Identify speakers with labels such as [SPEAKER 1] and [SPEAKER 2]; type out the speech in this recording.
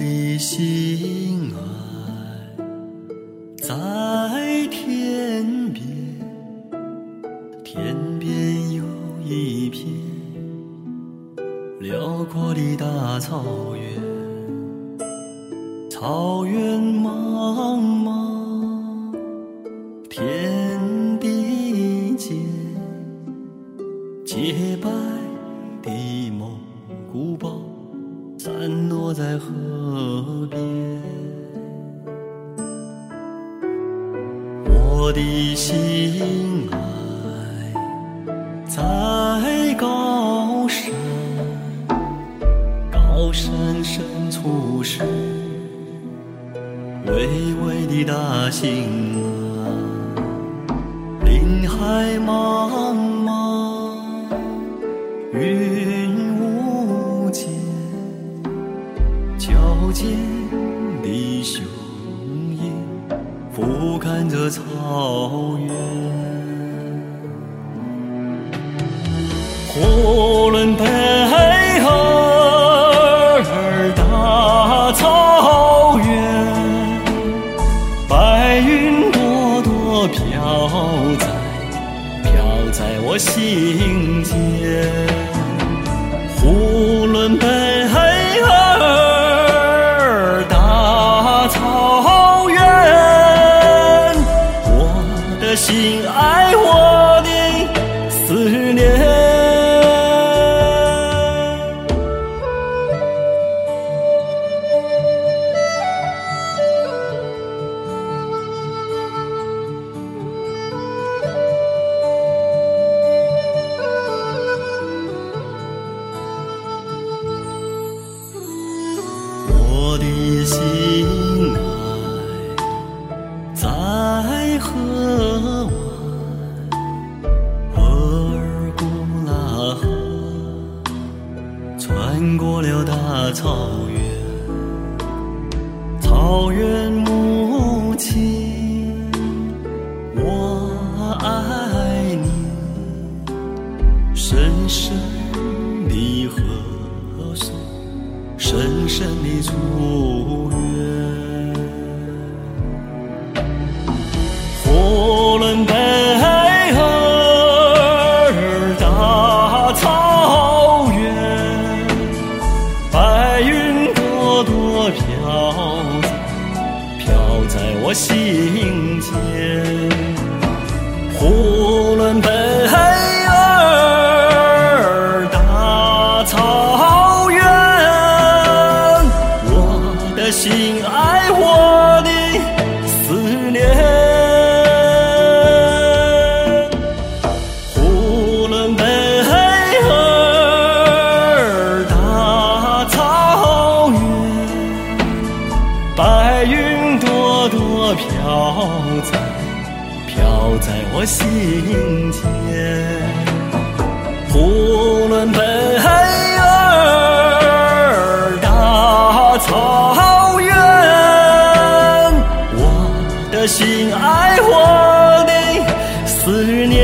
[SPEAKER 1] 的心爱在天边，天边有一片辽阔的大草原，草原茫茫，天地间，洁白的蒙古包。散落在河边，我的心爱在高山，高山深处是巍巍的大兴安，林海茫矫健的雄鹰俯瞰着草原，呼伦贝尔大草原，白云朵朵飘在飘在我心。心爱我的思念。我的心爱在河穿过了大草原，草原母亲，我爱你，深深的河水。深深的祝愿，心爱我的思念，呼伦贝尔大草原，白云朵朵飘在飘在我心间，的心爱我的思念。